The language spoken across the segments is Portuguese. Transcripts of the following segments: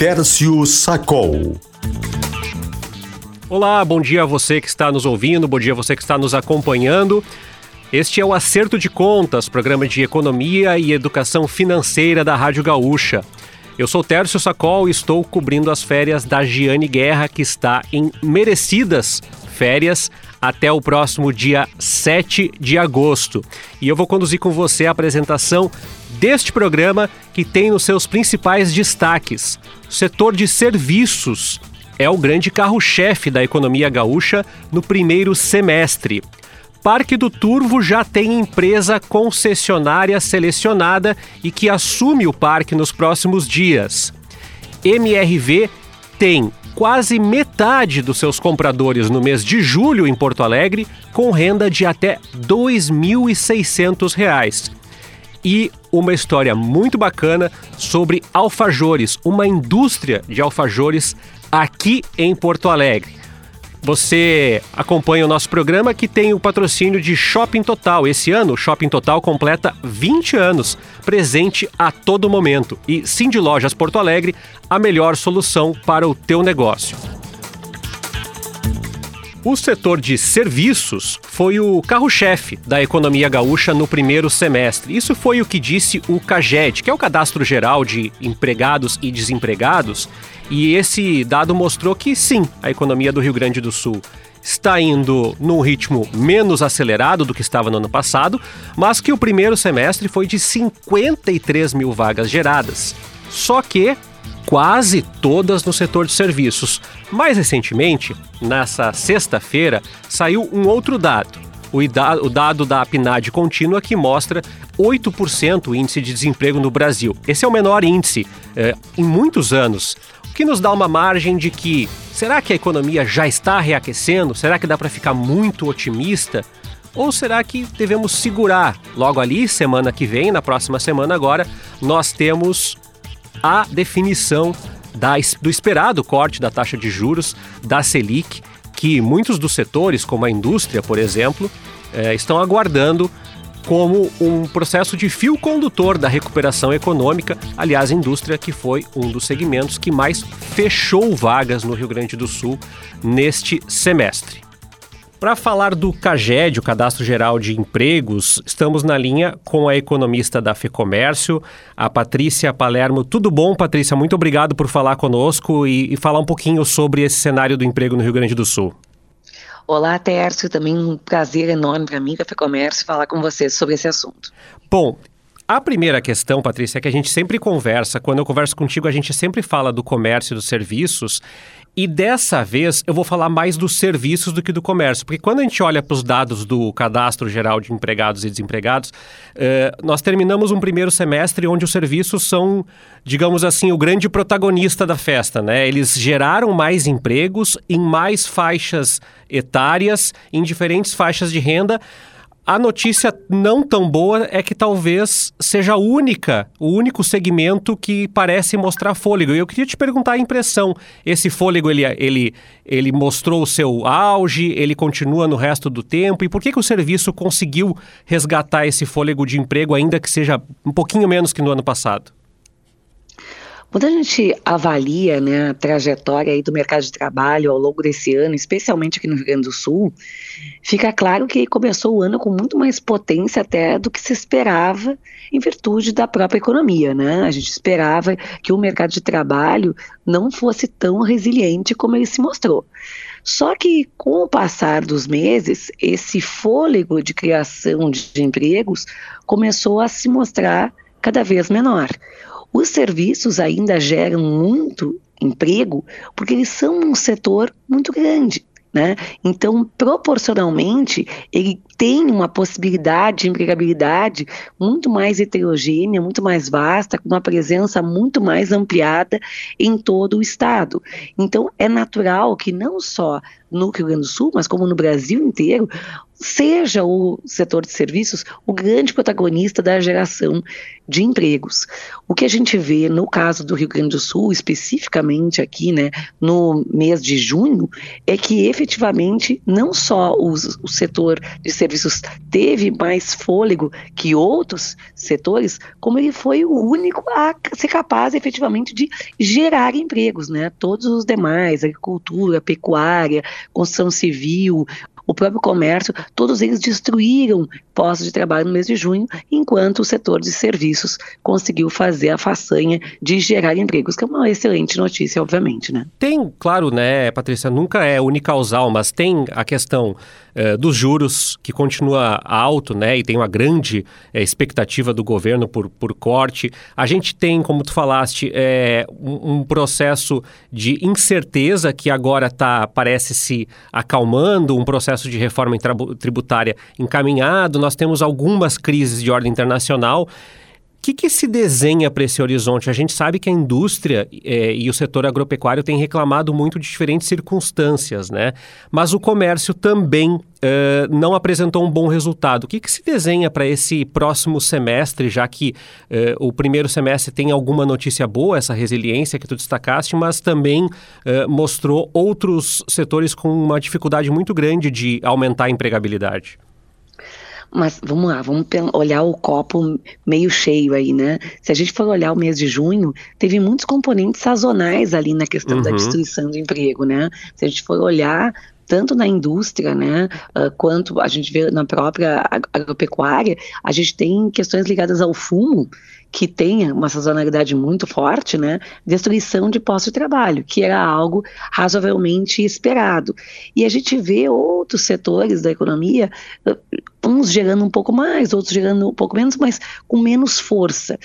Tércio Sacol. Olá, bom dia a você que está nos ouvindo, bom dia a você que está nos acompanhando. Este é o Acerto de Contas, programa de economia e educação financeira da Rádio Gaúcha. Eu sou Tércio Sacol e estou cobrindo as férias da Giane Guerra, que está em merecidas férias até o próximo dia 7 de agosto. E eu vou conduzir com você a apresentação deste programa que tem os seus principais destaques. O setor de serviços é o grande carro-chefe da economia gaúcha no primeiro semestre. Parque do Turvo já tem empresa concessionária selecionada e que assume o parque nos próximos dias. MRV tem quase metade dos seus compradores no mês de julho em Porto Alegre, com renda de até R$ 2.600. E uma história muito bacana sobre alfajores, uma indústria de alfajores aqui em Porto Alegre. Você acompanha o nosso programa que tem o patrocínio de Shopping Total. Esse ano, o Shopping Total completa 20 anos, presente a todo momento. E Sim de Lojas Porto Alegre, a melhor solução para o teu negócio. O setor de serviços foi o carro-chefe da economia gaúcha no primeiro semestre. Isso foi o que disse o CAGED, que é o Cadastro Geral de Empregados e Desempregados, e esse dado mostrou que sim, a economia do Rio Grande do Sul está indo num ritmo menos acelerado do que estava no ano passado, mas que o primeiro semestre foi de 53 mil vagas geradas. Só que quase todas no setor de serviços. Mais recentemente, nessa sexta-feira, saiu um outro dado. O, dado da PNAD contínua que mostra 8% o índice de desemprego no Brasil. Esse é o menor índice é, em muitos anos, o que nos dá uma margem de que será que a economia já está reaquecendo? Será que dá para ficar muito otimista? Ou será que devemos segurar? Logo ali, semana que vem, na próxima semana agora, nós temos a definição da, do esperado corte da taxa de juros da Selic, que muitos dos setores, como a indústria, por exemplo, é, estão aguardando como um processo de fio condutor da recuperação econômica. Aliás, a indústria que foi um dos segmentos que mais fechou vagas no Rio Grande do Sul neste semestre. Para falar do CAGED, o Cadastro Geral de Empregos, estamos na linha com a economista da FEComércio, a Patrícia Palermo. Tudo bom, Patrícia? Muito obrigado por falar conosco e, e falar um pouquinho sobre esse cenário do emprego no Rio Grande do Sul. Olá, Tércio. Também um prazer enorme para mim, Café Comércio, falar com vocês sobre esse assunto. Bom, a primeira questão, Patrícia, é que a gente sempre conversa, quando eu converso contigo, a gente sempre fala do comércio e dos serviços. E dessa vez eu vou falar mais dos serviços do que do comércio, porque quando a gente olha para os dados do Cadastro Geral de Empregados e Desempregados, eh, nós terminamos um primeiro semestre onde os serviços são, digamos assim, o grande protagonista da festa, né? Eles geraram mais empregos em mais faixas etárias, em diferentes faixas de renda, a notícia não tão boa é que talvez seja a única, o único segmento que parece mostrar fôlego. E eu queria te perguntar a impressão. Esse fôlego, ele, ele, ele mostrou o seu auge, ele continua no resto do tempo? E por que, que o serviço conseguiu resgatar esse fôlego de emprego, ainda que seja um pouquinho menos que no ano passado? Quando a gente avalia né, a trajetória aí do mercado de trabalho ao longo desse ano, especialmente aqui no Rio Grande do Sul, fica claro que começou o ano com muito mais potência até do que se esperava em virtude da própria economia. Né? A gente esperava que o mercado de trabalho não fosse tão resiliente como ele se mostrou. Só que com o passar dos meses, esse fôlego de criação de empregos começou a se mostrar cada vez menor. Os serviços ainda geram muito emprego porque eles são um setor muito grande. Né? Então, proporcionalmente, ele tem uma possibilidade de empregabilidade muito mais heterogênea, muito mais vasta, com uma presença muito mais ampliada em todo o Estado. Então, é natural que não só no Rio Grande do Sul, mas como no Brasil inteiro, seja o setor de serviços o grande protagonista da geração de empregos. O que a gente vê no caso do Rio Grande do Sul, especificamente aqui, né, no mês de junho, é que efetivamente não só os, o setor de serviços teve mais fôlego que outros setores, como ele foi o único a ser capaz efetivamente de gerar empregos, né? Todos os demais, agricultura, pecuária, construção civil, o próprio comércio, todos eles destruíram postos de trabalho no mês de junho, enquanto o setor de serviços conseguiu fazer a façanha de gerar empregos, que é uma excelente notícia, obviamente, né? Tem, claro, né, Patrícia, nunca é unicausal, mas tem a questão eh, dos juros, que continua alto, né, e tem uma grande eh, expectativa do governo por, por corte. A gente tem, como tu falaste, eh, um, um, processo de incerteza que agora tá, parece se acalmando, um processo de reforma tributária encaminhado. Nós temos algumas crises de ordem internacional. Que, que, se desenha para esse horizonte? A gente sabe que a indústria é, e o setor agropecuário têm reclamado muito de diferentes circunstâncias, né? Mas o comércio também é, não apresentou um bom resultado. O que, que se desenha para esse próximo semestre, já que é, o primeiro semestre tem alguma notícia boa, essa resiliência que tu destacaste, mas também mostrou outros setores com uma dificuldade muito grande de aumentar a empregabilidade? Mas vamos lá, vamos olhar o copo meio cheio aí, né? Se a gente for olhar o mês de junho, teve muitos componentes sazonais ali na questão uhum. da destruição do emprego, né? Se a gente for olhar tanto na indústria, né, uh, quanto a gente vê na própria agropecuária, a gente tem questões ligadas ao fumo, que tenha uma sazonalidade muito forte, né, destruição de postos de trabalho, que era algo razoavelmente esperado. E a gente vê outros setores da economia, uns gerando um pouco mais, outros gerando um pouco menos, mas com menos força.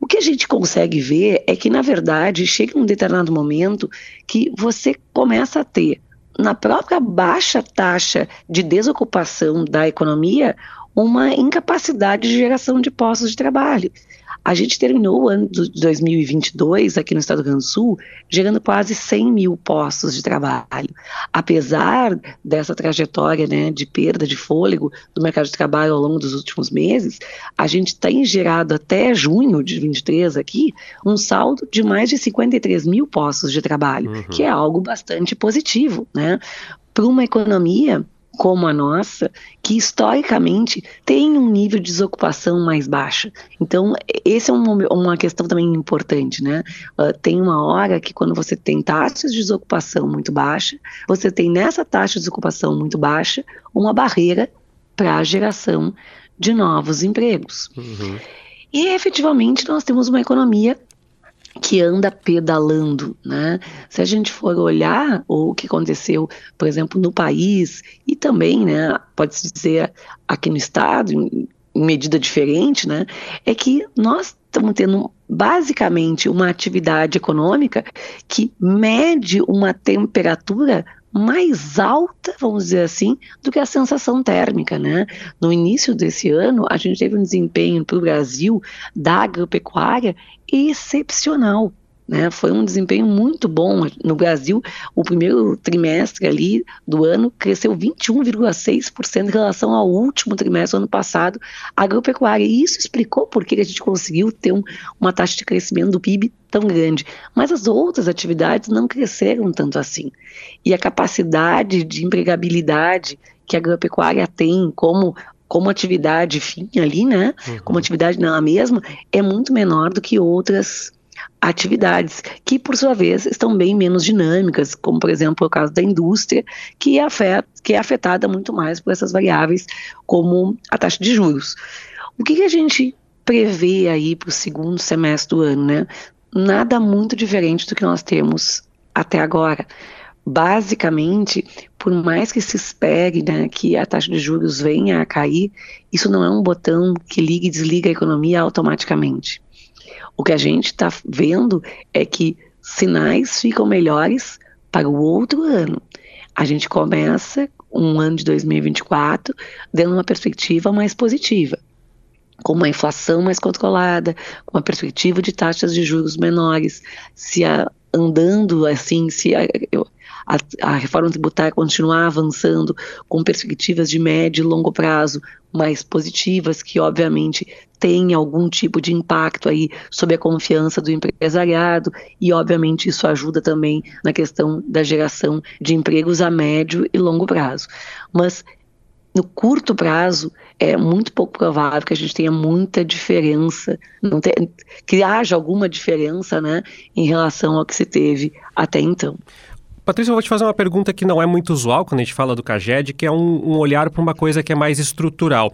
O que a gente consegue ver é que, na verdade, chega um determinado momento que você começa a ter, na própria baixa taxa de desocupação da economia, uma incapacidade de geração de postos de trabalho. A gente terminou o ano de 2022 aqui no Estado do Rio Grande do Sul gerando quase 100 mil postos de trabalho. Apesar dessa trajetória né, de perda de fôlego do mercado de trabalho ao longo dos últimos meses, a gente tem gerado até junho de 2023 aqui um saldo de mais de 53 mil postos de trabalho, uhum. que é algo bastante positivo, né? Para uma economia como a nossa, que historicamente tem um nível de desocupação mais baixa. Então, esse é um, uma questão também importante, né? Uh, tem uma hora que quando você tem taxas de desocupação muito baixa, você tem nessa taxa de desocupação muito baixa uma barreira para a geração de novos empregos. Uhum. E efetivamente nós temos uma economia que anda pedalando, né? Se a gente for olhar o que aconteceu, por exemplo, no país e também, né, pode-se dizer aqui no estado, em medida diferente, né, é que nós estamos tendo basicamente uma atividade econômica que mede uma temperatura mais alta, vamos dizer assim, do que a sensação térmica, né? No início desse ano, a gente teve um desempenho para o Brasil da agropecuária excepcional. Né, foi um desempenho muito bom no Brasil. O primeiro trimestre ali do ano cresceu 21,6% em relação ao último trimestre do ano passado, agropecuária. E isso explicou por que a gente conseguiu ter um, uma taxa de crescimento do PIB tão grande. Mas as outras atividades não cresceram tanto assim. E a capacidade de empregabilidade que a agropecuária tem como como atividade fim ali, né? Uhum. Como atividade nela mesma, é muito menor do que outras atividades, que por sua vez estão bem menos dinâmicas, como por exemplo o caso da indústria, que, afeta, que é afetada muito mais por essas variáveis, como a taxa de juros. O que, que a gente prevê aí para o segundo semestre do ano, né? Nada muito diferente do que nós temos até agora. Basicamente, por mais que se espere né, que a taxa de juros venha a cair, isso não é um botão que liga e desliga a economia automaticamente. O que a gente está vendo é que sinais ficam melhores para o outro ano. A gente começa um ano de 2024 dando uma perspectiva mais positiva, com uma inflação mais controlada, com uma perspectiva de taxas de juros menores, se a, andando assim, se a, a, a reforma tributária continuar avançando com perspectivas de médio e longo prazo mais positivas, que obviamente tem algum tipo de impacto aí sobre a confiança do empresariado e obviamente isso ajuda também na questão da geração de empregos a médio e longo prazo. Mas no curto prazo, é muito pouco provável que a gente tenha muita diferença, não te, que haja alguma diferença né, em relação ao que se teve até então. Patrícia, eu vou te fazer uma pergunta que não é muito usual quando a gente fala do CAGED, que é um, um olhar para uma coisa que é mais estrutural.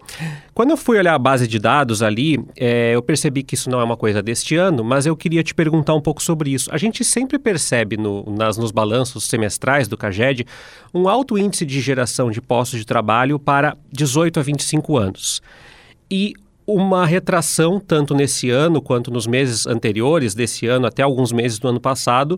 Quando eu fui olhar a base de dados ali, é, eu percebi que isso não é uma coisa deste ano, mas eu queria te perguntar um pouco sobre isso. A gente sempre percebe no, nas, nos balanços semestrais do CAGED um alto índice de geração de postos de trabalho para 18 a 25 anos. E uma retração, tanto nesse ano quanto nos meses anteriores desse ano, até alguns meses do ano passado,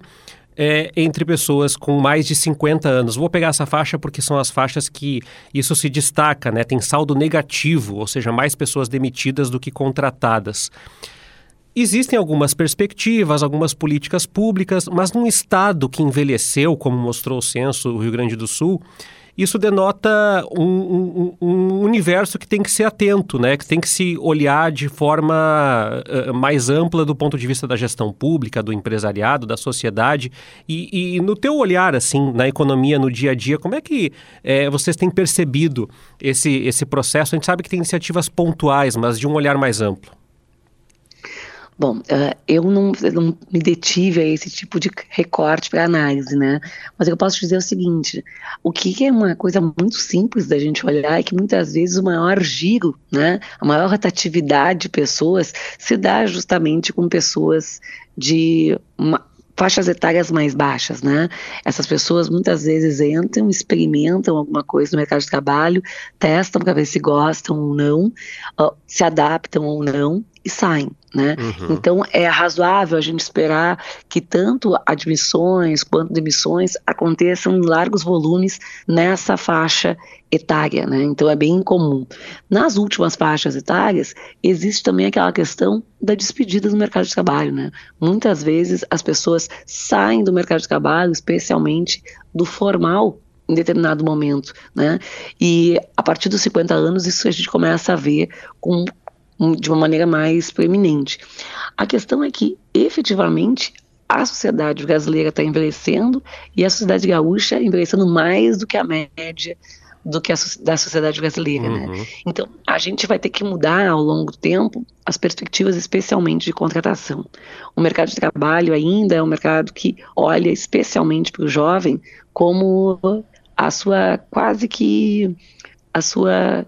é, entre pessoas com mais de 50 anos. Vou pegar essa faixa porque são as faixas que isso se destaca, né? Tem saldo negativo, ou seja, mais pessoas demitidas do que contratadas. Existem algumas perspectivas, algumas políticas públicas, mas num estado que envelheceu, como mostrou o censo do Rio Grande do Sul, isso denota um, um, um, universo que tem que ser atento, né? que tem que se olhar de forma uh, mais ampla do ponto de vista da gestão pública, do empresariado, da sociedade. E, e no teu olhar, assim, na economia, no dia a dia, como é que é, vocês têm percebido esse, esse processo? A gente sabe que tem iniciativas pontuais, mas de um olhar mais amplo. Bom, uh, eu, não, eu não me detive a esse tipo de recorte para análise, né? Mas eu posso dizer o seguinte: o que é uma coisa muito simples da gente olhar é que muitas vezes o maior giro, né, a maior rotatividade de pessoas se dá justamente com pessoas de uma, faixas etárias mais baixas, né? Essas pessoas muitas vezes entram, experimentam alguma coisa no mercado de trabalho, testam para ver se gostam ou não, uh, se adaptam ou não e saem. Né? Uhum. Então é razoável a gente esperar que tanto admissões quanto demissões aconteçam em largos volumes nessa faixa etária, né? Então é bem incomum. Nas últimas faixas etárias existe também aquela questão da despedida do mercado de trabalho, né? Muitas vezes as pessoas saem do mercado de trabalho, especialmente do formal em determinado momento, né? E a partir dos 50 anos isso a gente começa a ver com de uma maneira mais preeminente. A questão é que, efetivamente, a sociedade brasileira está envelhecendo e a sociedade gaúcha envelhecendo mais do que a média do que a da sociedade brasileira, né? uhum. né? Então, a gente vai ter que mudar ao longo do tempo as perspectivas, especialmente de contratação. O mercado de trabalho ainda é um mercado que olha especialmente para o jovem como a sua quase que a sua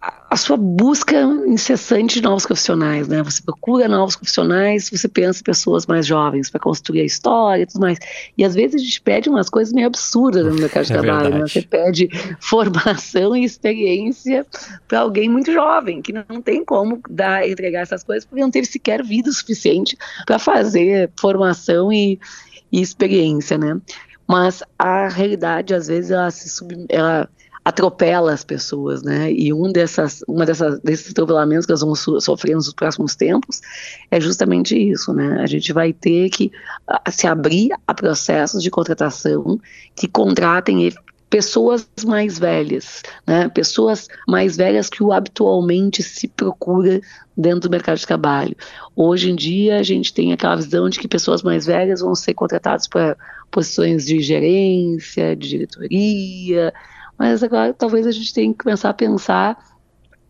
a sua busca incessante de novos profissionais, né? Você procura novos profissionais, você pensa em pessoas mais jovens para construir a história e tudo mais. E às vezes a gente pede umas coisas meio absurdas no mercado de é trabalho, né? Você pede formação e experiência para alguém muito jovem, que não tem como dar, entregar essas coisas, porque não teve sequer vida suficiente para fazer formação e, e experiência, né? Mas a realidade, às vezes, ela se sub, ela atropela as pessoas, né? E um dessas, uma dessas, desses atropelamentos que nós vamos sofrer nos próximos tempos é justamente isso, né? A gente vai ter que se abrir a processos de contratação que contratem pessoas mais velhas, né? Pessoas mais velhas que o habitualmente se procura dentro do mercado de trabalho. Hoje em dia a gente tem aquela visão de que pessoas mais velhas vão ser contratadas para posições de gerência, de diretoria, mas agora talvez a gente tenha que começar a pensar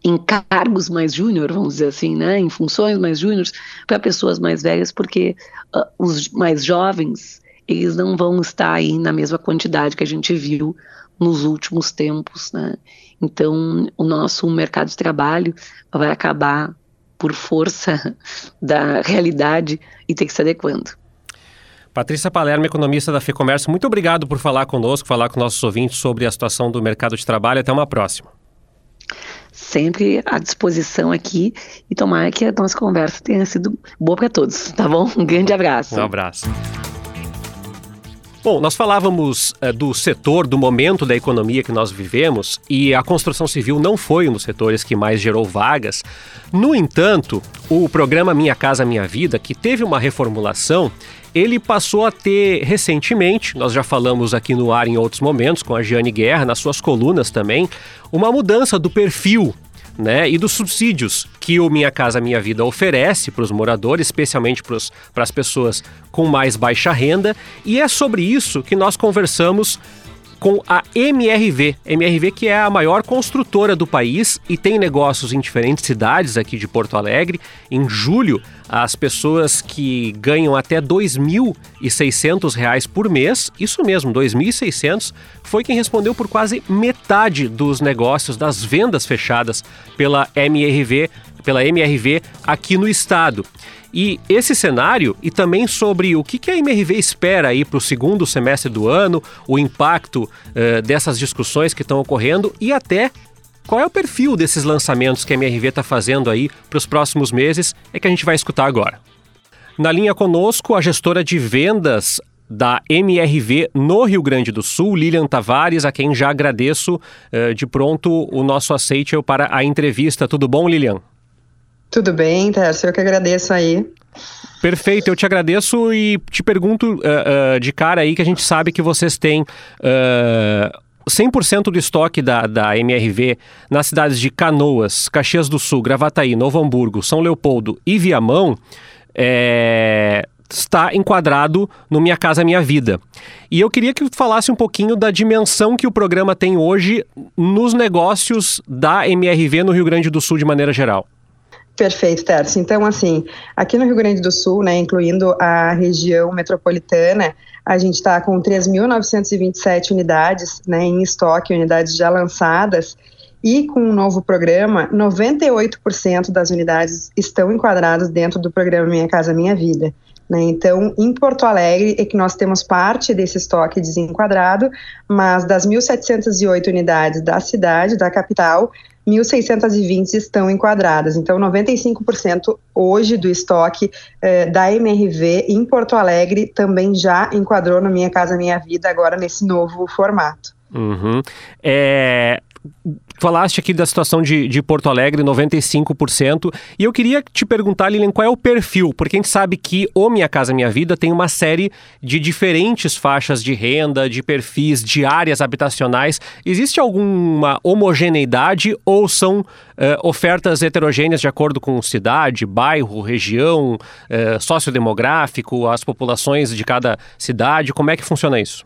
em cargos mais júnior, vamos dizer assim, né, em funções mais júniores para pessoas mais velhas, porque uh, os mais jovens eles não vão estar aí na mesma quantidade que a gente viu nos últimos tempos, né? Então, o nosso mercado de trabalho vai acabar por força da realidade e ter que se adequando. Patrícia Palermo, economista da FEComércio, muito obrigado por falar conosco, falar com nossos ouvintes sobre a situação do mercado de trabalho. Até uma próxima. Sempre à disposição aqui e tomara que a nossa conversa tenha sido boa para todos, tá bom? Um grande abraço. Um abraço. Bom, nós falávamos uh, do setor, do momento da economia que nós vivemos e a construção civil não foi um dos setores que mais gerou vagas. No entanto, o programa Minha Casa Minha Vida, que teve uma reformulação, ele passou a ter recentemente, nós já falamos aqui no ar em outros momentos, com a Giane Guerra, nas suas colunas também, uma mudança do perfil né, e dos subsídios que o Minha Casa Minha Vida oferece para os moradores, especialmente para as pessoas com mais baixa renda. E é sobre isso que nós conversamos com a MRV. MRV que é a maior construtora do país e tem negócios em diferentes cidades aqui de Porto Alegre. Em julho, as pessoas que ganham até R$ 2.600 por mês, isso mesmo, R$ 2.600, foi quem respondeu por quase metade dos negócios das vendas fechadas pela MRV, pela MRV aqui no estado. E esse cenário e também sobre o que a MRV espera aí para o segundo semestre do ano, o impacto uh, dessas discussões que estão ocorrendo e até qual é o perfil desses lançamentos que a MRV está fazendo aí para os próximos meses é que a gente vai escutar agora. Na linha conosco, a gestora de vendas da MRV no Rio Grande do Sul, Lilian Tavares, a quem já agradeço uh, de pronto o nosso aceite para a entrevista. Tudo bom, Lilian? Tudo bem, Tércio, eu que agradeço aí. Perfeito, eu te agradeço e te pergunto uh, uh, de cara aí que a gente sabe que vocês têm. Uh, 100% do estoque da, da MRV nas cidades de Canoas, Caxias do Sul, Gravataí, Novo Hamburgo, São Leopoldo e Viamão é, está enquadrado no Minha Casa Minha Vida. E eu queria que falasse um pouquinho da dimensão que o programa tem hoje nos negócios da MRV no Rio Grande do Sul de maneira geral. Perfeito, Terce. Então, assim, aqui no Rio Grande do Sul, né, incluindo a região metropolitana, a gente está com 3.927 unidades né, em estoque, unidades já lançadas, e com o um novo programa, 98% das unidades estão enquadradas dentro do programa Minha Casa Minha Vida. Né? Então, em Porto Alegre é que nós temos parte desse estoque desenquadrado, mas das 1.708 unidades da cidade, da capital, 1.620 estão enquadradas. Então, 95% hoje do estoque eh, da MRV em Porto Alegre também já enquadrou no Minha Casa Minha Vida, agora nesse novo formato. Uhum. É, falaste aqui da situação de, de Porto Alegre, 95%, e eu queria te perguntar, Lilian, qual é o perfil? Porque a gente sabe que o Minha Casa Minha Vida tem uma série de diferentes faixas de renda, de perfis, de áreas habitacionais. Existe alguma homogeneidade ou são uh, ofertas heterogêneas de acordo com cidade, bairro, região, uh, sociodemográfico, as populações de cada cidade? Como é que funciona isso?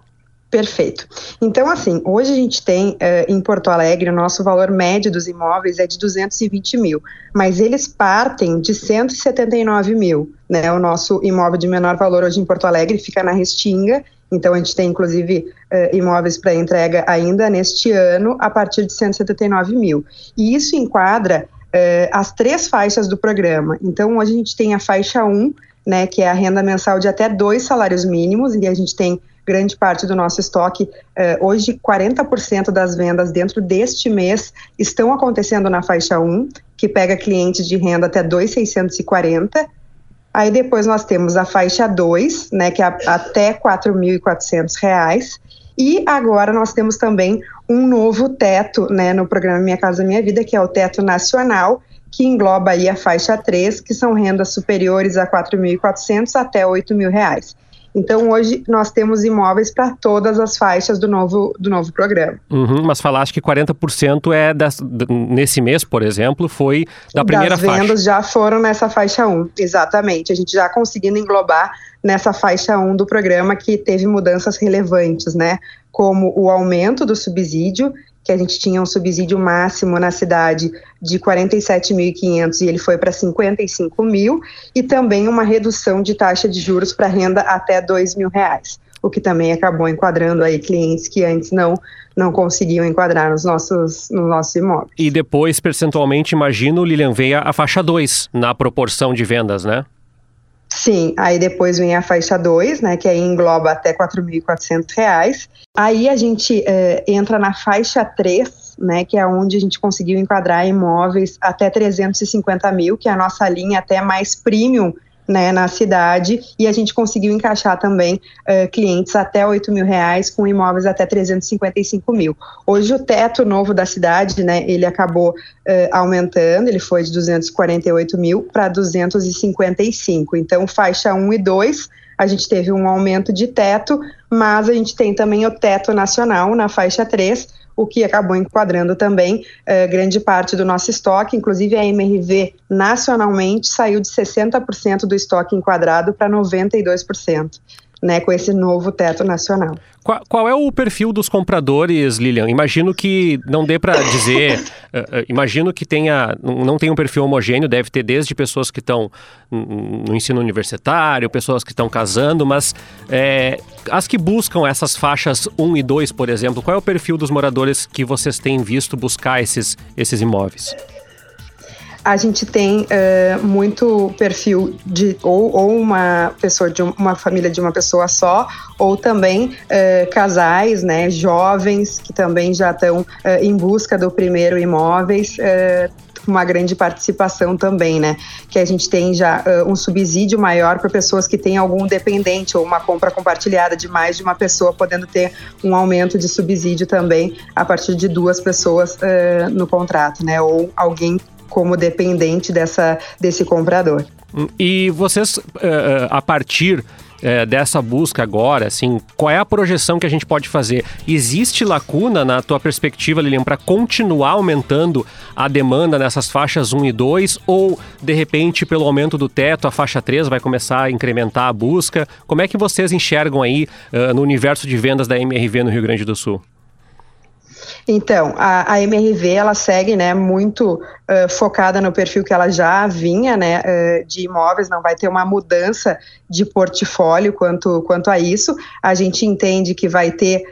Perfeito. Então, assim, hoje a gente tem uh, em Porto Alegre, o nosso valor médio dos imóveis é de 220 mil, mas eles partem de 179 mil. Né? O nosso imóvel de menor valor hoje em Porto Alegre fica na Restinga, então a gente tem inclusive uh, imóveis para entrega ainda neste ano a partir de 179 mil. E isso enquadra uh, as três faixas do programa. Então, hoje a gente tem a faixa 1, né, que é a renda mensal de até dois salários mínimos, e a gente tem grande parte do nosso estoque. Uh, hoje, 40% das vendas dentro deste mês estão acontecendo na faixa 1, que pega clientes de renda até 2,640. Aí depois nós temos a faixa 2, né, que é até R$ 4.400. E agora nós temos também um novo teto né, no programa Minha Casa Minha Vida, que é o teto nacional, que engloba aí a faixa 3, que são rendas superiores a R$ 4.400 até R$ 8.000. Então, hoje, nós temos imóveis para todas as faixas do novo, do novo programa. Uhum, mas falaste que 40% é das, nesse mês, por exemplo, foi da primeira faixa. As vendas já foram nessa faixa 1, exatamente. A gente já conseguindo englobar nessa faixa 1 do programa que teve mudanças relevantes, né? Como o aumento do subsídio que a gente tinha um subsídio máximo na cidade de 47.500 e ele foi para 55 mil, e também uma redução de taxa de juros para renda até R$ mil reais, o que também acabou enquadrando aí clientes que antes não não conseguiam enquadrar nos nossos, nos nossos imóveis. E depois, percentualmente, imagino, Lilian, veio a faixa 2 na proporção de vendas, né? Sim, aí depois vem a faixa 2, né, que aí engloba até R$ 4.400. Aí a gente é, entra na faixa 3, né, que é onde a gente conseguiu enquadrar imóveis até 350 mil, que é a nossa linha até mais premium né, na cidade e a gente conseguiu encaixar também uh, clientes até 8 mil reais com imóveis até 355 mil. Hoje o teto novo da cidade, né, ele acabou uh, aumentando, ele foi de 248 mil para 255. Então faixa 1 e 2 a gente teve um aumento de teto, mas a gente tem também o teto nacional na faixa 3, o que acabou enquadrando também eh, grande parte do nosso estoque, inclusive a MRV nacionalmente saiu de 60% do estoque enquadrado para 92% né, com esse novo teto nacional. Qual, qual, é o perfil dos compradores, Lilian? Imagino que não dê para dizer, uh, imagino que tenha, não tem um perfil homogêneo, deve ter desde pessoas que estão no ensino universitário, pessoas que estão casando, mas é, as que buscam essas faixas 1 e 2, por exemplo, qual é o perfil dos moradores que vocês têm visto buscar esses, esses imóveis? A gente tem uh, muito perfil de ou, ou uma pessoa de uma família de uma pessoa só, ou também uh, casais, né, jovens que também já estão uh, em busca do primeiro imóveis uma grande participação também, né? Que a gente tem já uh, um subsídio maior para pessoas que têm algum dependente ou uma compra compartilhada de mais de uma pessoa, podendo ter um aumento de subsídio também a partir de duas pessoas uh, no contrato, né? Ou alguém como dependente dessa, desse comprador. E vocês, eh, a partir é, dessa busca agora, assim, qual é a projeção que a gente pode fazer? Existe lacuna na tua perspectiva, Lilian, para continuar aumentando a demanda nessas faixas 1 e 2 ou de repente pelo aumento do teto a faixa 3 vai começar a incrementar a busca? Como é que vocês enxergam aí no universo de vendas da MRV no Rio Grande do Sul? Então, a, a MRV ela segue, né, muito uh, focada no perfil que ela já vinha, né, uh, de imóveis. Não vai ter uma mudança de portfólio quanto quanto a isso. A gente entende que vai ter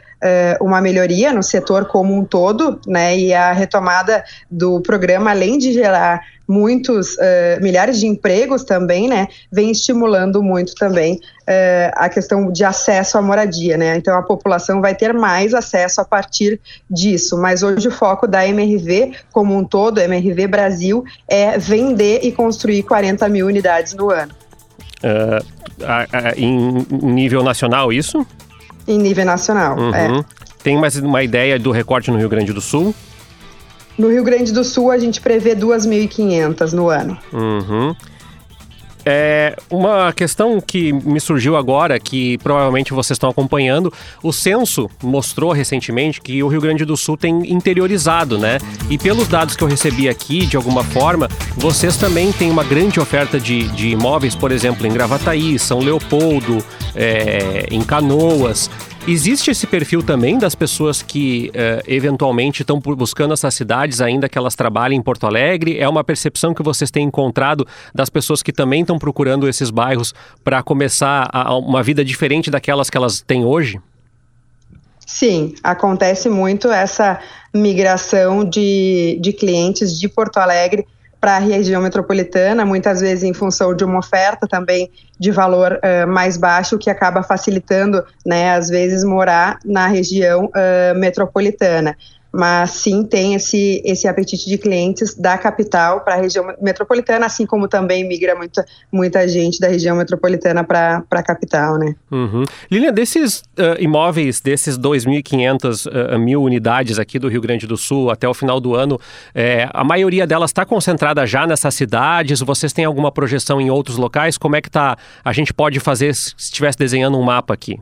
uma melhoria no setor como um todo, né, e a retomada do programa, além de gerar muitos uh, milhares de empregos também, né, vem estimulando muito também uh, a questão de acesso à moradia, né. Então a população vai ter mais acesso a partir disso. Mas hoje o foco da MRV como um todo, MRV Brasil, é vender e construir 40 mil unidades no ano. Uh, em nível nacional, isso? Em nível nacional, uhum. é. Tem mais uma ideia do recorte no Rio Grande do Sul? No Rio Grande do Sul, a gente prevê 2.500 no ano. Uhum. É uma questão que me surgiu agora, que provavelmente vocês estão acompanhando. O censo mostrou recentemente que o Rio Grande do Sul tem interiorizado, né? E pelos dados que eu recebi aqui, de alguma forma, vocês também têm uma grande oferta de, de imóveis, por exemplo, em Gravataí, São Leopoldo, é, em Canoas. Existe esse perfil também das pessoas que uh, eventualmente estão buscando essas cidades, ainda que elas trabalhem em Porto Alegre? É uma percepção que vocês têm encontrado das pessoas que também estão procurando esses bairros para começar a, uma vida diferente daquelas que elas têm hoje? Sim, acontece muito essa migração de, de clientes de Porto Alegre para a região metropolitana, muitas vezes em função de uma oferta também de valor uh, mais baixo, que acaba facilitando, né, às vezes, morar na região uh, metropolitana mas sim tem esse, esse apetite de clientes da capital para a região metropolitana, assim como também migra muita, muita gente da região metropolitana para a capital, né? Uhum. Lilian, desses uh, imóveis, desses 2.500 uh, mil unidades aqui do Rio Grande do Sul até o final do ano, é, a maioria delas está concentrada já nessas cidades? Vocês têm alguma projeção em outros locais? Como é que tá? A gente pode fazer se estivesse desenhando um mapa aqui?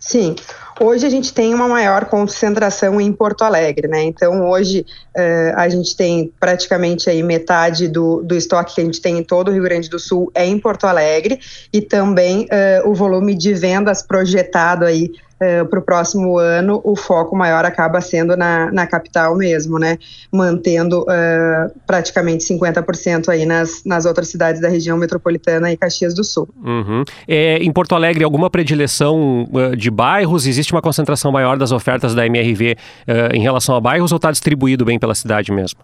Sim. Hoje a gente tem uma maior concentração em Porto Alegre, né? Então hoje uh, a gente tem praticamente aí metade do, do estoque que a gente tem em todo o Rio Grande do Sul é em Porto Alegre e também uh, o volume de vendas projetado aí uh, para o próximo ano, o foco maior acaba sendo na, na capital mesmo, né? Mantendo uh, praticamente 50% aí nas, nas outras cidades da região metropolitana e Caxias do Sul. Uhum. É, em Porto Alegre, alguma predileção uh, de bairros? Existe uma concentração maior das ofertas da MRV em relação a bairros ou está distribuído bem pela cidade mesmo?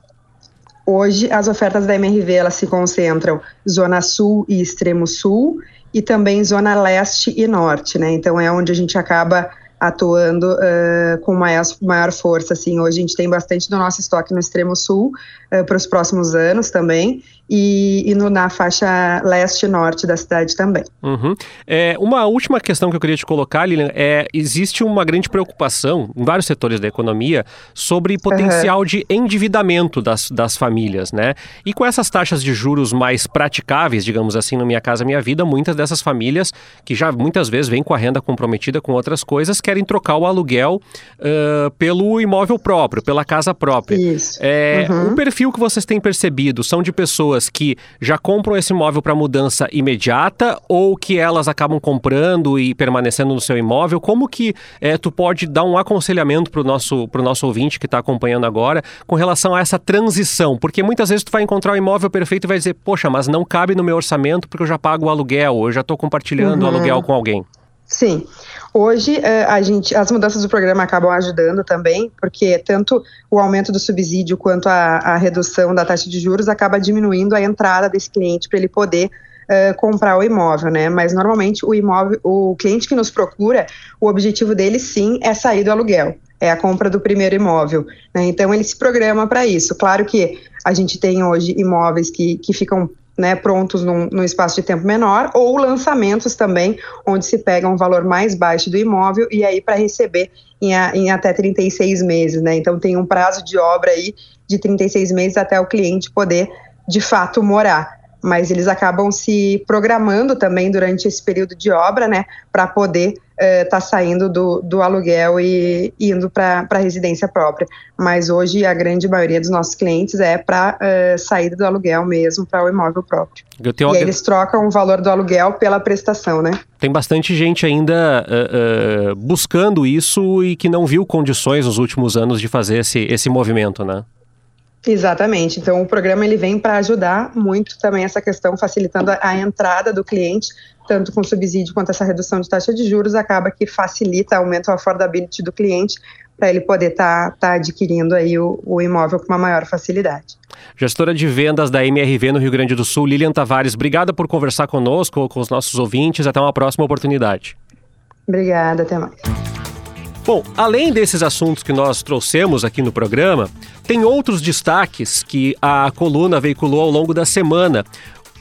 Hoje, as ofertas da MRV elas se concentram Zona Sul e Extremo Sul e também zona leste e norte, né? Então é onde a gente acaba atuando uh, com maior, maior força. Assim, hoje a gente tem bastante do nosso estoque no extremo sul uh, para os próximos anos também e, e no, na faixa leste e norte da cidade também. Uhum. É, uma última questão que eu queria te colocar, Lilian, é existe uma grande preocupação em vários setores da economia sobre potencial uhum. de endividamento das, das famílias, né? E com essas taxas de juros mais praticáveis, digamos assim, no Minha Casa Minha Vida, muitas dessas famílias que já muitas vezes vêm com a renda comprometida com outras coisas, querem trocar o aluguel uh, pelo imóvel próprio, pela casa própria. Isso. É, uhum. O perfil que vocês têm percebido são de pessoas pessoas que já compram esse imóvel para mudança imediata ou que elas acabam comprando e permanecendo no seu imóvel? Como que é, tu pode dar um aconselhamento para o nosso, nosso ouvinte que está acompanhando agora com relação a essa transição? Porque muitas vezes tu vai encontrar o imóvel perfeito e vai dizer, poxa, mas não cabe no meu orçamento porque eu já pago o aluguel, ou eu já estou compartilhando uhum. o aluguel com alguém. Sim. Hoje eh, a gente, as mudanças do programa acabam ajudando também, porque tanto o aumento do subsídio quanto a, a redução da taxa de juros acaba diminuindo a entrada desse cliente para ele poder uh, comprar o imóvel, né? Mas normalmente o imóvel, o cliente que nos procura, o objetivo dele sim é sair do aluguel, é a compra do primeiro imóvel. Né? Então ele se programa para isso. Claro que a gente tem hoje imóveis que, que ficam né, prontos num, num, espaço de tempo menor, ou lançamentos também, onde se pega um valor mais baixo do imóvel e aí para receber em, a, em, até 36 meses, né? Então tem um prazo de obra aí de 36 meses até o cliente poder de fato morar. Mas eles acabam se programando também durante esse período de obra, né, para poder está uh, saindo do, do aluguel e indo para a residência própria. Mas hoje a grande maioria dos nossos clientes é para uh, saída do aluguel mesmo, para o imóvel próprio. e aí eles trocam o valor do aluguel pela prestação, né? Tem bastante gente ainda uh, buscando isso e que não viu condições nos últimos anos de fazer esse, esse movimento, né? Exatamente. Então o programa ele vem para ajudar muito também essa questão, facilitando a, a entrada do cliente tanto com subsídio quanto essa redução de taxa de juros, acaba que facilita, aumenta o affordability do cliente para ele poder estar tá, tá adquirindo aí o, o, imóvel com uma maior facilidade. Gestora de vendas da MRV no Rio Grande do Sul, Lilian Tavares, obrigada por conversar conosco, com os nossos ouvintes. Até uma próxima oportunidade. Obrigada, até mais. Bom, além desses assuntos que nós trouxemos aqui no programa, tem outros destaques que a coluna veiculou ao longo da semana.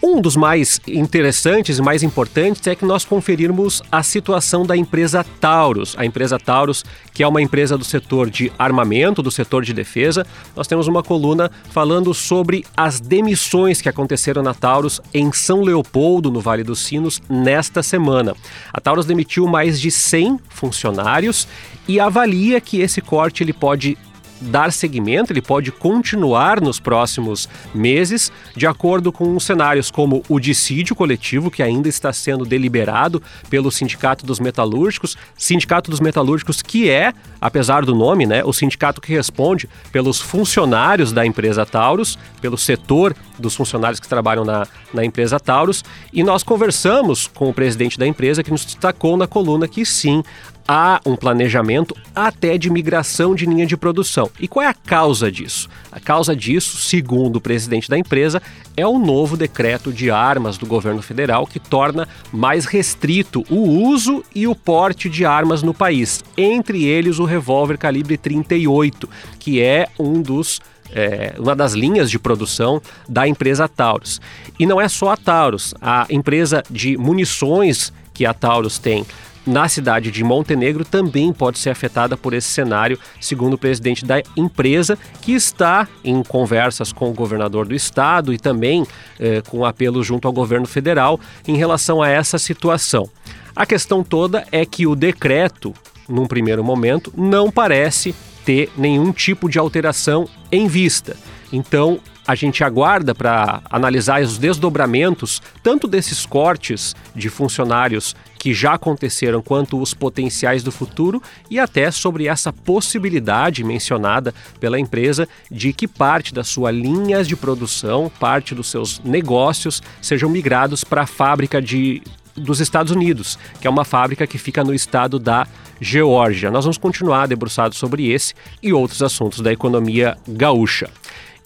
Um dos mais interessantes e mais importantes é que nós conferirmos a situação da empresa Taurus. A empresa Taurus, que é uma empresa do setor de armamento, do setor de defesa. Nós temos uma coluna falando sobre as demissões que aconteceram na Taurus em São Leopoldo, no Vale dos Sinos, nesta semana. A Taurus demitiu mais de 100 funcionários e avalia que esse corte ele pode dar seguimento, ele pode continuar nos próximos meses, de acordo com cenários como o dissídio coletivo, que ainda está sendo deliberado pelo Sindicato dos Metalúrgicos, Sindicato dos Metalúrgicos, que é, apesar do nome, né, o sindicato que responde pelos funcionários da empresa Taurus, pelo setor dos funcionários que trabalham na, na empresa Taurus, e nós conversamos com o presidente da empresa que nos destacou na coluna que sim, há um planejamento até de migração de linha de produção. E qual é a causa disso? A causa disso, segundo o presidente da empresa, é o novo decreto de armas do governo federal que torna mais restrito o uso e o porte de armas no país, entre eles o revólver calibre 38, que é um dos é, uma das linhas de produção da empresa Taurus. E não é só a Taurus, a empresa de munições que a Taurus tem na cidade de Montenegro também pode ser afetada por esse cenário, segundo o presidente da empresa, que está em conversas com o governador do estado e também eh, com apelo junto ao governo federal em relação a essa situação. A questão toda é que o decreto, num primeiro momento, não parece ter nenhum tipo de alteração em vista. Então, a gente aguarda para analisar os desdobramentos, tanto desses cortes de funcionários que já aconteceram, quanto os potenciais do futuro e até sobre essa possibilidade mencionada pela empresa de que parte das suas linhas de produção, parte dos seus negócios sejam migrados para a fábrica de dos Estados Unidos, que é uma fábrica que fica no estado da Geórgia. Nós vamos continuar debruçados sobre esse e outros assuntos da economia gaúcha.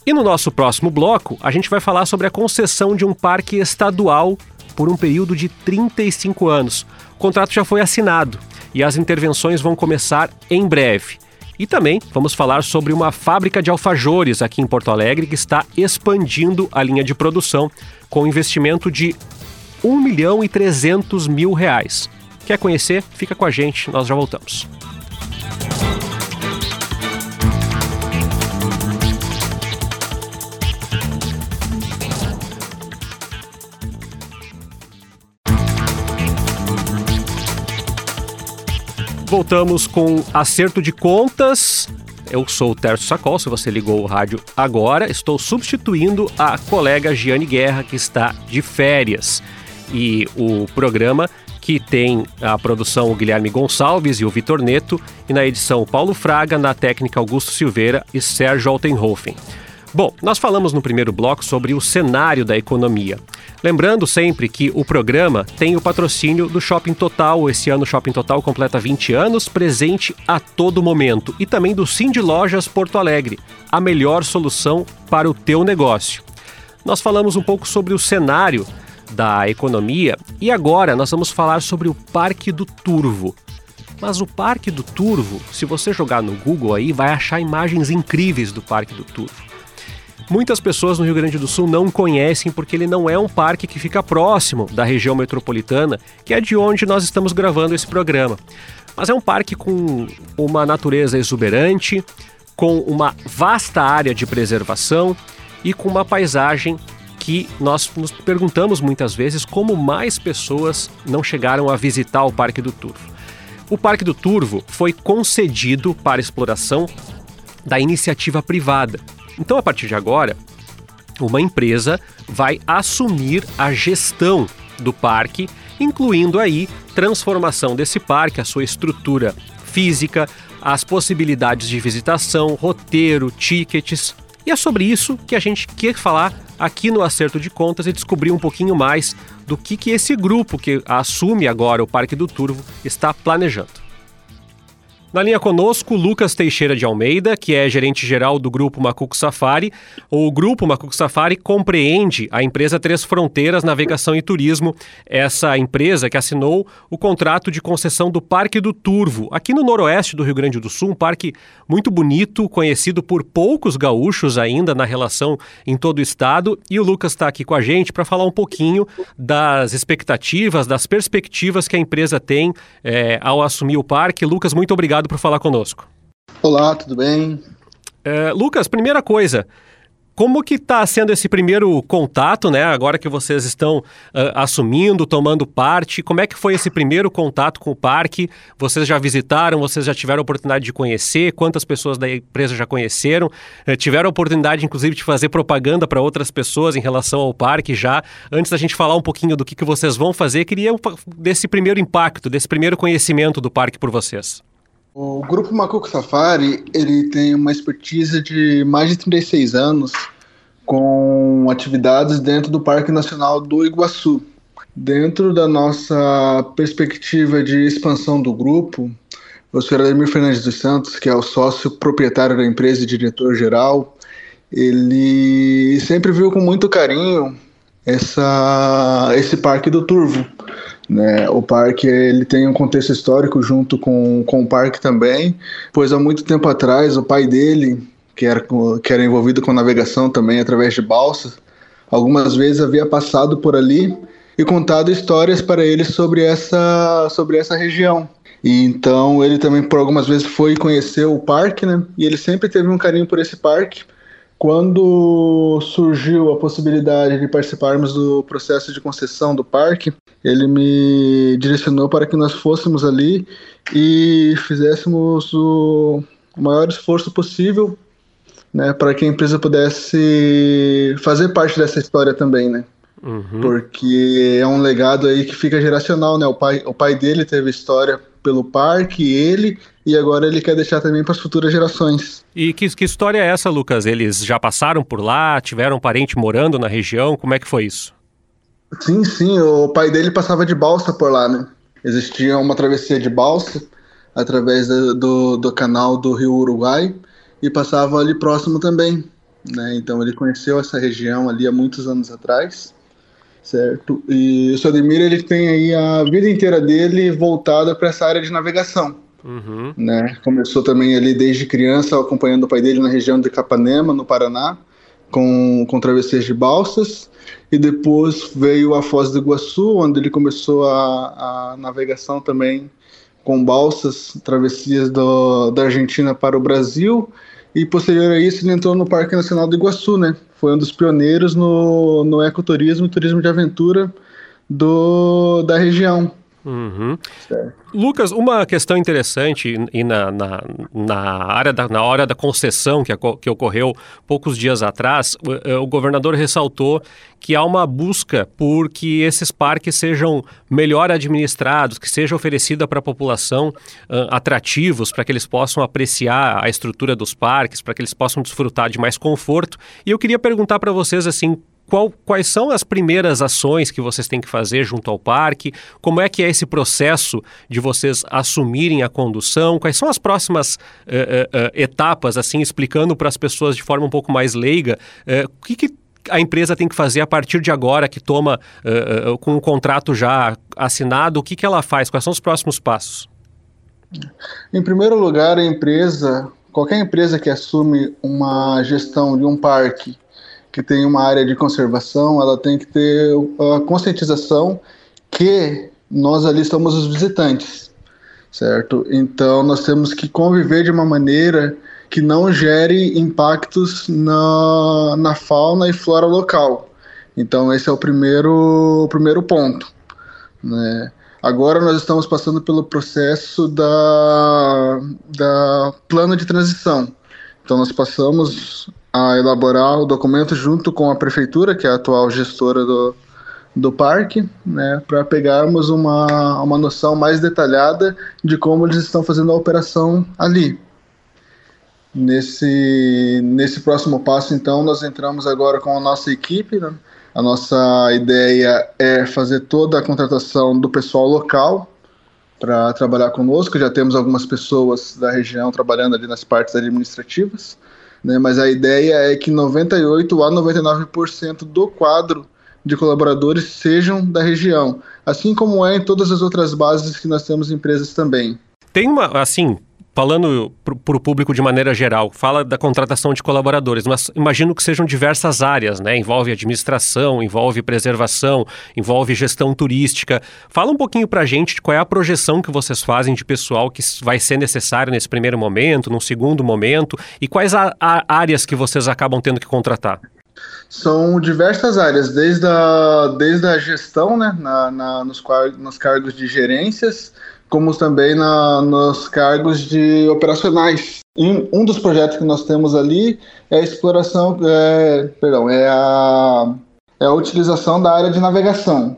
E no nosso próximo bloco, a gente vai falar sobre a concessão de um parque estadual por um período de 35 anos. O contrato já foi assinado e as intervenções vão começar em breve. E também vamos falar sobre uma fábrica de alfajores aqui em Porto Alegre que está expandindo a linha de produção com investimento de 1 milhão e 300 mil reais. Quer conhecer? Fica com a gente, nós já voltamos. Voltamos com acerto de contas. Eu sou o Terço Sacol, se você ligou o rádio agora, estou substituindo a colega Giane Guerra, que está de férias. E o programa que tem a produção o Guilherme Gonçalves e o Vitor Neto, e na edição Paulo Fraga, na técnica Augusto Silveira e Sérgio Altenhofen. Bom, nós falamos no primeiro bloco sobre o cenário da economia. Lembrando sempre que o programa tem o patrocínio do Shopping Total. Esse ano o Shopping Total completa 20 anos, presente a todo momento. E também do de Lojas Porto Alegre, a melhor solução para o teu negócio. Nós falamos um pouco sobre o cenário da economia e agora nós vamos falar sobre o Parque do Turvo. Mas o Parque do Turvo, se você jogar no Google aí, vai achar imagens incríveis do Parque do Turvo. Muitas pessoas no Rio Grande do Sul não conhecem porque ele não é um parque que fica próximo da região metropolitana, que é de onde nós estamos gravando esse programa. Mas é um parque com uma natureza exuberante, com uma vasta área de preservação e com uma paisagem que nós nos perguntamos muitas vezes como mais pessoas não chegaram a visitar o Parque do Turvo. O Parque do Turvo foi concedido para exploração da iniciativa privada então, a partir de agora, uma empresa vai assumir a gestão do parque, incluindo aí transformação desse parque, a sua estrutura física, as possibilidades de visitação, roteiro, tickets. E é sobre isso que a gente quer falar aqui no Acerto de Contas e descobrir um pouquinho mais do que, que esse grupo que assume agora o Parque do Turvo está planejando. Na linha conosco, Lucas Teixeira de Almeida, que é gerente-geral do Grupo Macuco Safari. O Grupo Macuco Safari compreende a empresa Três Fronteiras Navegação e Turismo, essa empresa que assinou o contrato de concessão do Parque do Turvo, aqui no noroeste do Rio Grande do Sul, um parque muito bonito, conhecido por poucos gaúchos ainda na relação em todo o estado. E o Lucas está aqui com a gente para falar um pouquinho das expectativas, das perspectivas que a empresa tem é, ao assumir o parque. Lucas, muito obrigado obrigado por falar conosco. Olá, tudo bem? É, Lucas, primeira coisa, como que está sendo esse primeiro contato, né? Agora que vocês estão uh, assumindo, tomando parte, como é que foi esse primeiro contato com o parque? Vocês já visitaram? Vocês já tiveram a oportunidade de conhecer? Quantas pessoas da empresa já conheceram? Uh, tiveram a oportunidade, inclusive, de fazer propaganda para outras pessoas em relação ao parque já? Antes da gente falar um pouquinho do que, que vocês vão fazer, queria desse primeiro impacto, desse primeiro conhecimento do parque por vocês. O Grupo Macuco Safari ele tem uma expertise de mais de 36 anos com atividades dentro do Parque Nacional do Iguaçu. Dentro da nossa perspectiva de expansão do grupo, o senhor Ademir Fernandes dos Santos, que é o sócio proprietário da empresa e diretor-geral, ele sempre viu com muito carinho essa, esse Parque do Turvo né? O parque ele tem um contexto histórico junto com, com o parque também, pois há muito tempo atrás o pai dele, que era, que era envolvido com navegação também através de balsas, algumas vezes havia passado por ali e contado histórias para ele sobre essa, sobre essa região. E então ele também por algumas vezes foi conhecer o parque, né? E ele sempre teve um carinho por esse parque. Quando surgiu a possibilidade de participarmos do processo de concessão do parque, ele me direcionou para que nós fôssemos ali e fizéssemos o maior esforço possível né, para que a empresa pudesse fazer parte dessa história também, né? Uhum. Porque é um legado aí que fica geracional, né? O pai, o pai dele teve história pelo parque, ele, e agora ele quer deixar também para as futuras gerações. E que, que história é essa, Lucas? Eles já passaram por lá, tiveram parente morando na região? Como é que foi isso? Sim, sim, o pai dele passava de balsa por lá, né? Existia uma travessia de balsa através do, do, do canal do Rio Uruguai e passava ali próximo também, né? Então ele conheceu essa região ali há muitos anos atrás. Certo? E o Sodemir ele tem aí a vida inteira dele voltada para essa área de navegação. Uhum. Né? Começou também ali desde criança acompanhando o pai dele na região de Capanema, no Paraná, com, com travessias de balsas, e depois veio a Foz do Iguaçu, onde ele começou a, a navegação também com balsas, travessias do, da Argentina para o Brasil, e posterior a isso ele entrou no Parque Nacional do Iguaçu, né? Foi um dos pioneiros no, no ecoturismo e turismo de aventura do, da região. Uhum. Lucas, uma questão interessante e na, na, na, área da, na hora da concessão que, que ocorreu poucos dias atrás, o, eh, o, governador ressaltou que há uma busca por que esses parques sejam melhor administrados, que seja oferecida para a população uh, atrativos para que eles possam apreciar a estrutura dos parques, para que eles possam desfrutar de mais conforto. E eu queria perguntar para vocês assim, qual, quais são as primeiras ações que vocês têm que fazer junto ao parque? Como é que é esse processo de vocês assumirem a condução? Quais são as próximas uh, uh, uh, etapas, assim, explicando para as pessoas de forma um pouco mais leiga o que, que a empresa tem que fazer a partir de agora, que toma com um contrato já assinado, o que, que ela faz? Quais são os próximos passos? Em primeiro lugar, a empresa, qualquer empresa que assume uma gestão de um parque que tem uma área de conservação, ela tem que ter a conscientização que nós ali somos os visitantes, certo? Então nós temos que conviver de uma maneira que não gere impactos na, na fauna e flora local. Então esse é o primeiro, o primeiro ponto. Né? Agora nós estamos passando pelo processo da, da plano de transição. Então nós passamos a elaborar o documento junto com a prefeitura, que é a atual gestora do, do parque, né, para pegarmos uma, uma noção mais detalhada de como eles estão fazendo a operação ali. Nesse, nesse próximo passo, então, nós entramos agora com a nossa equipe. Né? A nossa ideia é fazer toda a contratação do pessoal local para trabalhar conosco. Já temos algumas pessoas da região trabalhando ali nas partes administrativas né? Mas a ideia é que 98 a 99% do quadro de colaboradores sejam da região, assim como é em todas as outras bases que nós temos empresas também. Tem uma, assim, falando para o público de maneira geral, fala da contratação de colaboradores, mas imagino que sejam diversas áreas, né? Envolve administração, envolve preservação, envolve gestão turística. Fala um pouquinho para a gente de qual é a projeção que vocês fazem de pessoal que vai ser necessário nesse primeiro momento, num segundo momento, e quais a, a áreas que vocês acabam tendo que contratar. São diversas áreas, desde a, desde a gestão, né, na, na nos, nos cargos de gerências, como também na, nos cargos de operacionais. Um dos projetos que nós temos ali é a exploração, é, perdão, é a, é a utilização da área de navegação,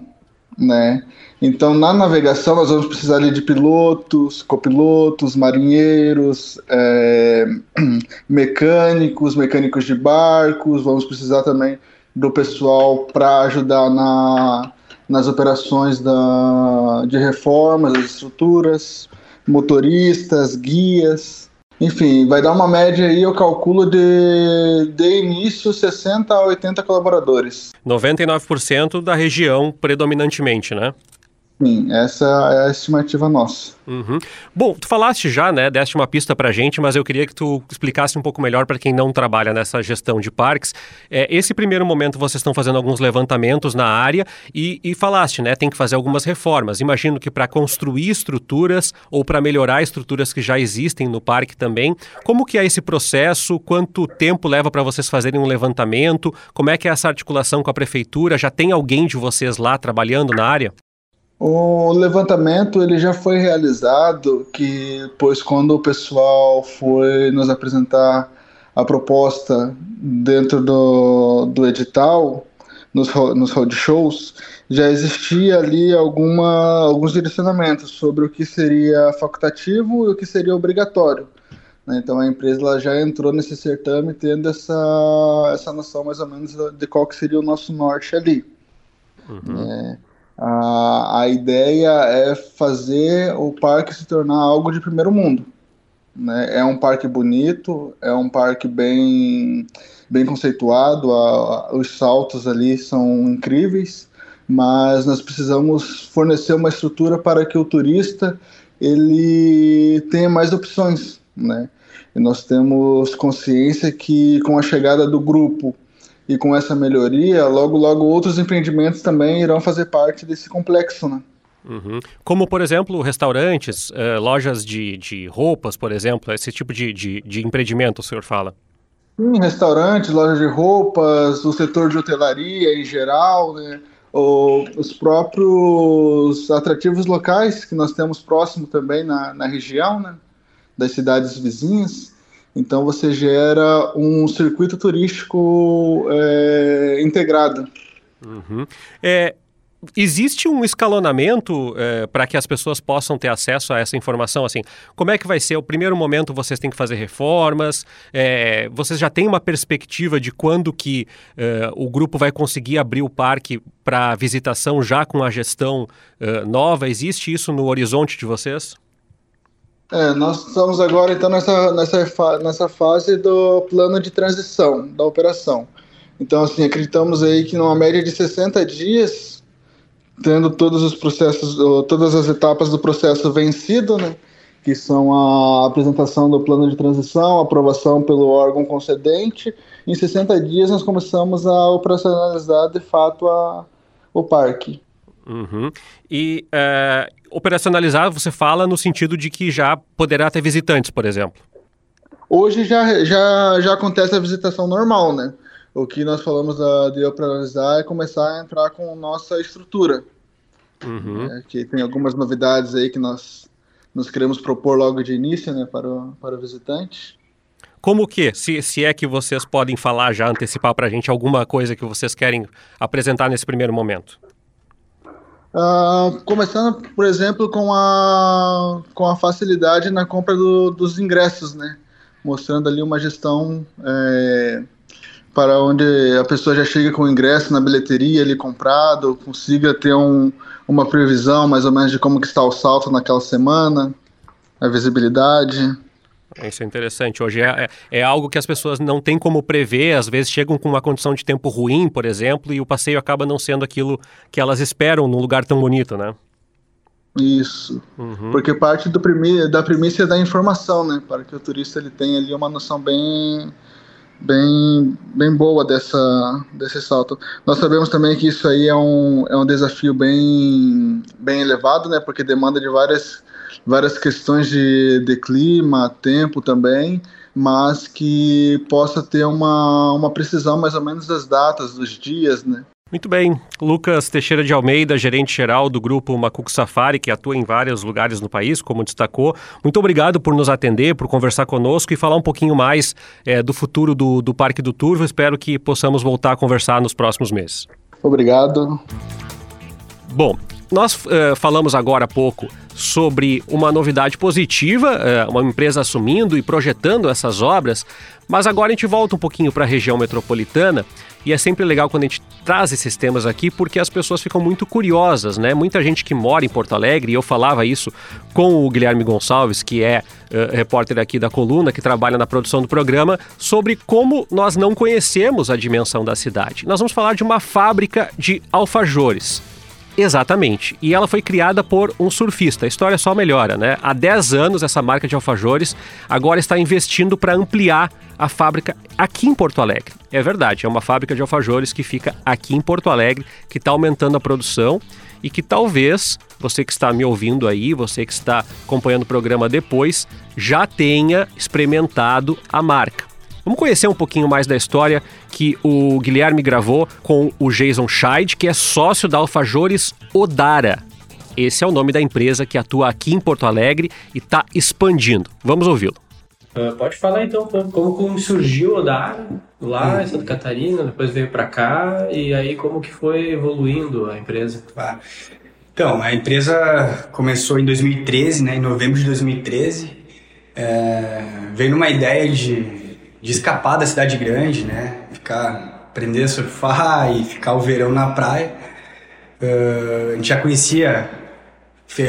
né? Então, na navegação, nós vamos precisar ali de pilotos, copilotos, marinheiros, é, mecânicos, mecânicos de barcos, vamos precisar também do pessoal para ajudar na, nas operações da, de reformas das estruturas, motoristas, guias, enfim, vai dar uma média aí, eu calculo, de, de início 60 a 80 colaboradores. 99% da região, predominantemente, né? Sim, essa é a estimativa nossa. Uhum. Bom, tu falaste já, né, deste uma pista pra gente, mas eu queria que tu explicasse um pouco melhor para quem não trabalha nessa gestão de parques. É, esse primeiro momento vocês estão fazendo alguns levantamentos na área e, e falaste, né, tem que fazer algumas reformas. Imagino que para construir estruturas ou para melhorar estruturas que já existem no parque também. Como que é esse processo? Quanto tempo leva para vocês fazerem um levantamento? Como é que é essa articulação com a prefeitura? Já tem alguém de vocês lá trabalhando na área? O levantamento ele já foi realizado, que pois quando o pessoal foi nos apresentar a proposta dentro do, do edital, nos, nos roadshows, já existia ali alguma, alguns direcionamentos sobre o que seria facultativo e o que seria obrigatório. Né? Então a empresa já entrou nesse certame tendo essa, essa noção mais ou menos de qual que seria o nosso norte ali. Uhum. É, a, a ideia é fazer o parque se tornar algo de primeiro mundo. Né? É um parque bonito, é um parque bem, bem conceituado, a, a, os saltos ali são incríveis, mas nós precisamos fornecer uma estrutura para que o turista ele tenha mais opções, né? E nós temos consciência que com a chegada do grupo e com essa melhoria, logo logo outros empreendimentos também irão fazer parte desse complexo, né? Uhum. Como, por exemplo, restaurantes, uh, lojas de, de roupas, por exemplo, esse tipo de, de, de empreendimento o senhor fala? Sim, restaurantes, lojas de roupas, o setor de hotelaria em geral, né? o, os próprios atrativos locais que nós temos próximo também na, na região, né? das cidades vizinhas. Então você gera um circuito turístico é, integrado. Uhum. É, existe um escalonamento é, para que as pessoas possam ter acesso a essa informação? Assim, como é que vai ser? O primeiro momento vocês têm que fazer reformas? É, vocês já têm uma perspectiva de quando que é, o grupo vai conseguir abrir o parque para visitação já com a gestão é, nova? Existe isso no horizonte de vocês? É, nós estamos agora então nessa, nessa, nessa fase do plano de transição da operação. Então, assim, acreditamos aí que numa média de 60 dias tendo todos os processos, todas as etapas do processo vencido, né? que são a apresentação do plano de transição, aprovação pelo órgão concedente. Em 60 dias nós começamos a operacionalizar de fato a, o parque. Uhum. E é, operacionalizar, você fala no sentido de que já poderá ter visitantes, por exemplo? Hoje já, já, já acontece a visitação normal, né? O que nós falamos de operacionalizar é começar a entrar com nossa estrutura. Uhum. É, que tem algumas novidades aí que nós nos queremos propor logo de início né, para, o, para o visitante. Como que, se, se é que vocês podem falar já, antecipar para a gente alguma coisa que vocês querem apresentar nesse primeiro momento? Uh, começando, por exemplo, com a, com a facilidade na compra do, dos ingressos, né? Mostrando ali uma gestão é, para onde a pessoa já chega com o ingresso na bilheteria ali comprado, consiga ter um, uma previsão mais ou menos de como que está o salto naquela semana, a visibilidade. Isso é interessante. Hoje é, é, é, algo que as pessoas não têm como prever, às vezes chegam com uma condição de tempo ruim, por exemplo, e o passeio acaba não sendo aquilo que elas esperam num lugar tão bonito, né? Isso. Uhum. Porque parte do primi da primícia da informação, né? Para que o turista ele tenha ali uma noção bem bem, bem boa dessa, desse salto. Nós sabemos também que isso aí é um, é um desafio bem, bem elevado, né, porque demanda de várias, várias questões de, de clima, tempo também, mas que possa ter uma, uma precisão mais ou menos das datas, dos dias, né, muito bem. Lucas Teixeira de Almeida, gerente-geral do grupo Macuco Safari, que atua em vários lugares no país, como destacou. Muito obrigado por nos atender, por conversar conosco e falar um pouquinho mais é, do futuro do, do Parque do Turvo. Espero que possamos voltar a conversar nos próximos meses. Obrigado. Bom, nós uh, falamos agora há pouco sobre uma novidade positiva, uh, uma empresa assumindo e projetando essas obras, mas agora a gente volta um pouquinho para a região metropolitana e é sempre legal quando a gente traz esses temas aqui, porque as pessoas ficam muito curiosas, né? Muita gente que mora em Porto Alegre, e eu falava isso com o Guilherme Gonçalves, que é uh, repórter aqui da coluna, que trabalha na produção do programa, sobre como nós não conhecemos a dimensão da cidade. Nós vamos falar de uma fábrica de alfajores. Exatamente. E ela foi criada por um surfista. A história só melhora, né? Há 10 anos, essa marca de alfajores agora está investindo para ampliar a fábrica aqui em Porto Alegre. É verdade, é uma fábrica de alfajores que fica aqui em Porto Alegre, que está aumentando a produção e que talvez você que está me ouvindo aí, você que está acompanhando o programa depois, já tenha experimentado a marca. Vamos conhecer um pouquinho mais da história que o Guilherme gravou com o Jason Scheid, que é sócio da Alfajores Odara. Esse é o nome da empresa que atua aqui em Porto Alegre e está expandindo. Vamos ouvi-lo. Uh, pode falar então como, como surgiu o Odara lá em Santa Catarina, depois veio para cá e aí como que foi evoluindo a empresa? Ah, então, a empresa começou em 2013, né, em novembro de 2013. É, veio numa ideia de de escapar da cidade grande, né? Ficar, aprender a surfar e ficar o verão na praia. Uh, a gente já conhecia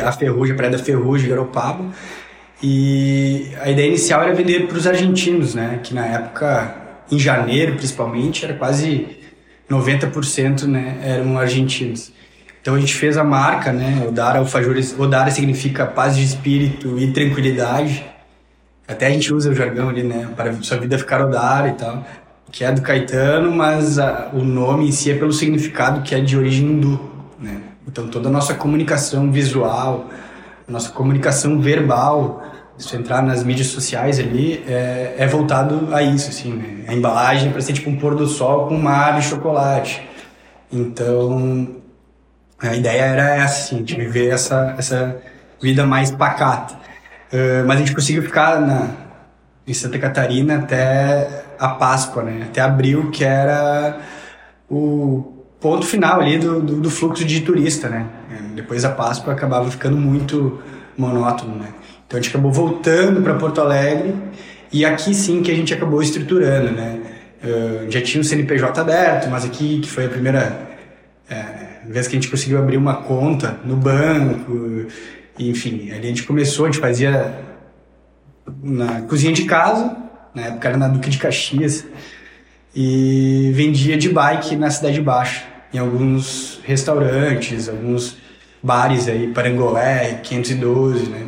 a Ferrugem, a Praia da Ferrugem, Garopaba. E a ideia inicial era vender para os argentinos, né? Que na época, em janeiro principalmente, era quase 90% né, eram argentinos. Então a gente fez a marca, né? Odara Alfajores. Odara significa paz de espírito e tranquilidade. Até a gente usa o jargão ali, né? Para sua vida ficar Odara e tal. Que é do Caetano, mas a, o nome em si é pelo significado que é de origem hindu, né? Então toda a nossa comunicação visual, nossa comunicação verbal, se entrar nas mídias sociais ali, é, é voltado a isso, assim, né? A embalagem é para ser tipo um pôr do sol com mar e chocolate. Então, a ideia era essa, assim, de viver essa, essa vida mais pacata. Uh, mas a gente conseguiu ficar na, em Santa Catarina até a Páscoa, né? Até abril, que era o ponto final ali do, do, do fluxo de turista, né? Depois da Páscoa acabava ficando muito monótono, né? Então a gente acabou voltando para Porto Alegre e aqui sim que a gente acabou estruturando, né? Uh, já tinha o CNPJ aberto, mas aqui que foi a primeira é, vez que a gente conseguiu abrir uma conta no banco, enfim, ali a gente começou, a gente fazia na cozinha de casa, na época era na Duque de Caxias, e vendia de bike na Cidade Baixa, em alguns restaurantes, alguns bares aí, Parangolé, 512, né,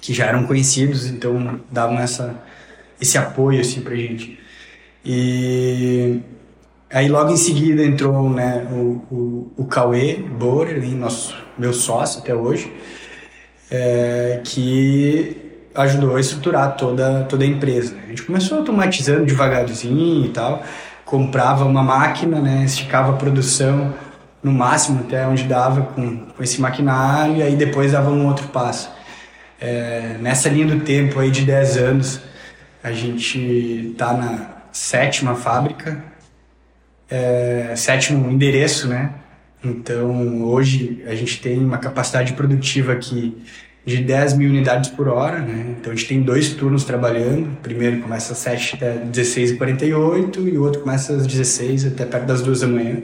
que já eram conhecidos, então davam essa, esse apoio assim pra gente. E Aí logo em seguida entrou né, o, o, o Cauê Borer, nosso, meu sócio até hoje, é, que ajudou a estruturar toda, toda a empresa. A gente começou automatizando devagarzinho e tal, comprava uma máquina, né, esticava a produção no máximo até onde dava com, com esse maquinário e aí depois dava um outro passo. É, nessa linha do tempo aí de 10 anos, a gente está na sétima fábrica, é, sétimo endereço, né? Então, hoje a gente tem uma capacidade produtiva aqui de 10 mil unidades por hora, né? Então, a gente tem dois turnos trabalhando. O primeiro começa às 7 até 16h48 e o outro começa às 16 até perto das 2 da manhã.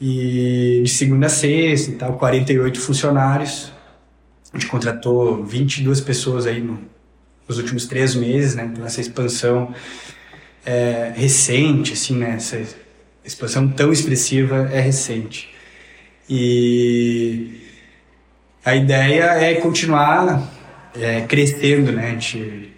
E de segunda a sexta e tal, 48 funcionários. A gente contratou 22 pessoas aí no, nos últimos três meses, né? Então, essa expansão é, recente, assim, né? Essa expansão tão expressiva é recente. E a ideia é continuar é, crescendo, né? A gente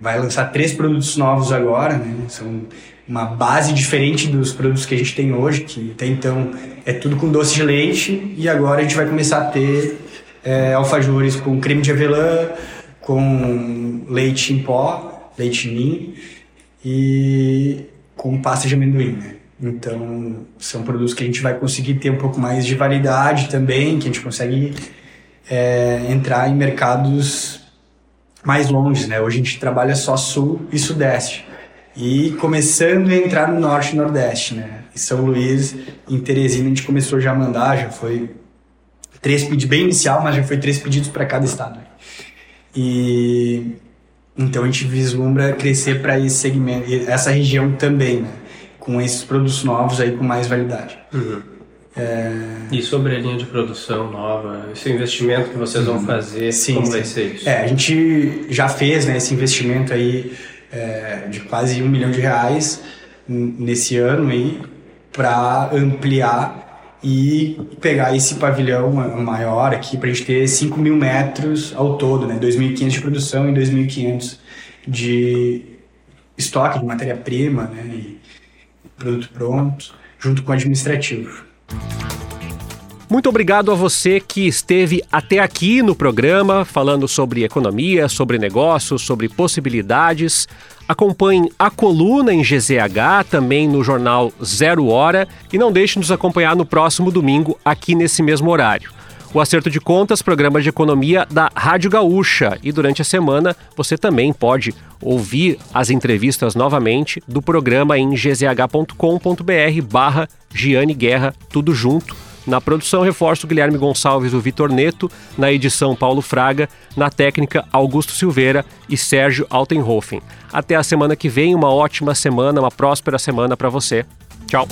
vai lançar três produtos novos agora, né? São uma base diferente dos produtos que a gente tem hoje, que até então é tudo com doce de leite, e agora a gente vai começar a ter é, alfajores com creme de avelã, com leite em pó, leite ninho, e com pasta de amendoim, né? Então, são produtos que a gente vai conseguir ter um pouco mais de validade também, que a gente consegue é, entrar em mercados mais longe, né? Hoje a gente trabalha só sul e sudeste. E começando a entrar no norte e nordeste, né? Em São Luís, em Teresina, a gente começou já a mandar, já foi três pedidos, bem inicial, mas já foi três pedidos para cada estado. E então a gente vislumbra crescer para esse segmento, essa região também, né? Com esses produtos novos aí com mais validade. Uhum. É... E sobre a linha de produção nova, esse investimento que vocês vão uhum. fazer, sim, como sim. vai ser isso? É, a gente já fez né, esse investimento aí é, de quase um milhão de reais nesse ano aí para ampliar e pegar esse pavilhão maior aqui para a gente ter 5 mil metros ao todo, né? 2.500 de produção e 2.500 de estoque de matéria-prima né? e produto pronto, junto com o administrativo. Muito obrigado a você que esteve até aqui no programa falando sobre economia, sobre negócios, sobre possibilidades. Acompanhe a coluna em GZH, também no jornal Zero Hora, e não deixe de nos acompanhar no próximo domingo, aqui nesse mesmo horário. O Acerto de Contas, programa de economia da Rádio Gaúcha. E durante a semana você também pode ouvir as entrevistas novamente do programa em gzh.com.br barra Giane Guerra, tudo junto na produção, reforço Guilherme Gonçalves e o Vitor Neto. Na edição, Paulo Fraga. Na técnica, Augusto Silveira e Sérgio Altenhofen. Até a semana que vem, uma ótima semana, uma próspera semana para você. Tchau.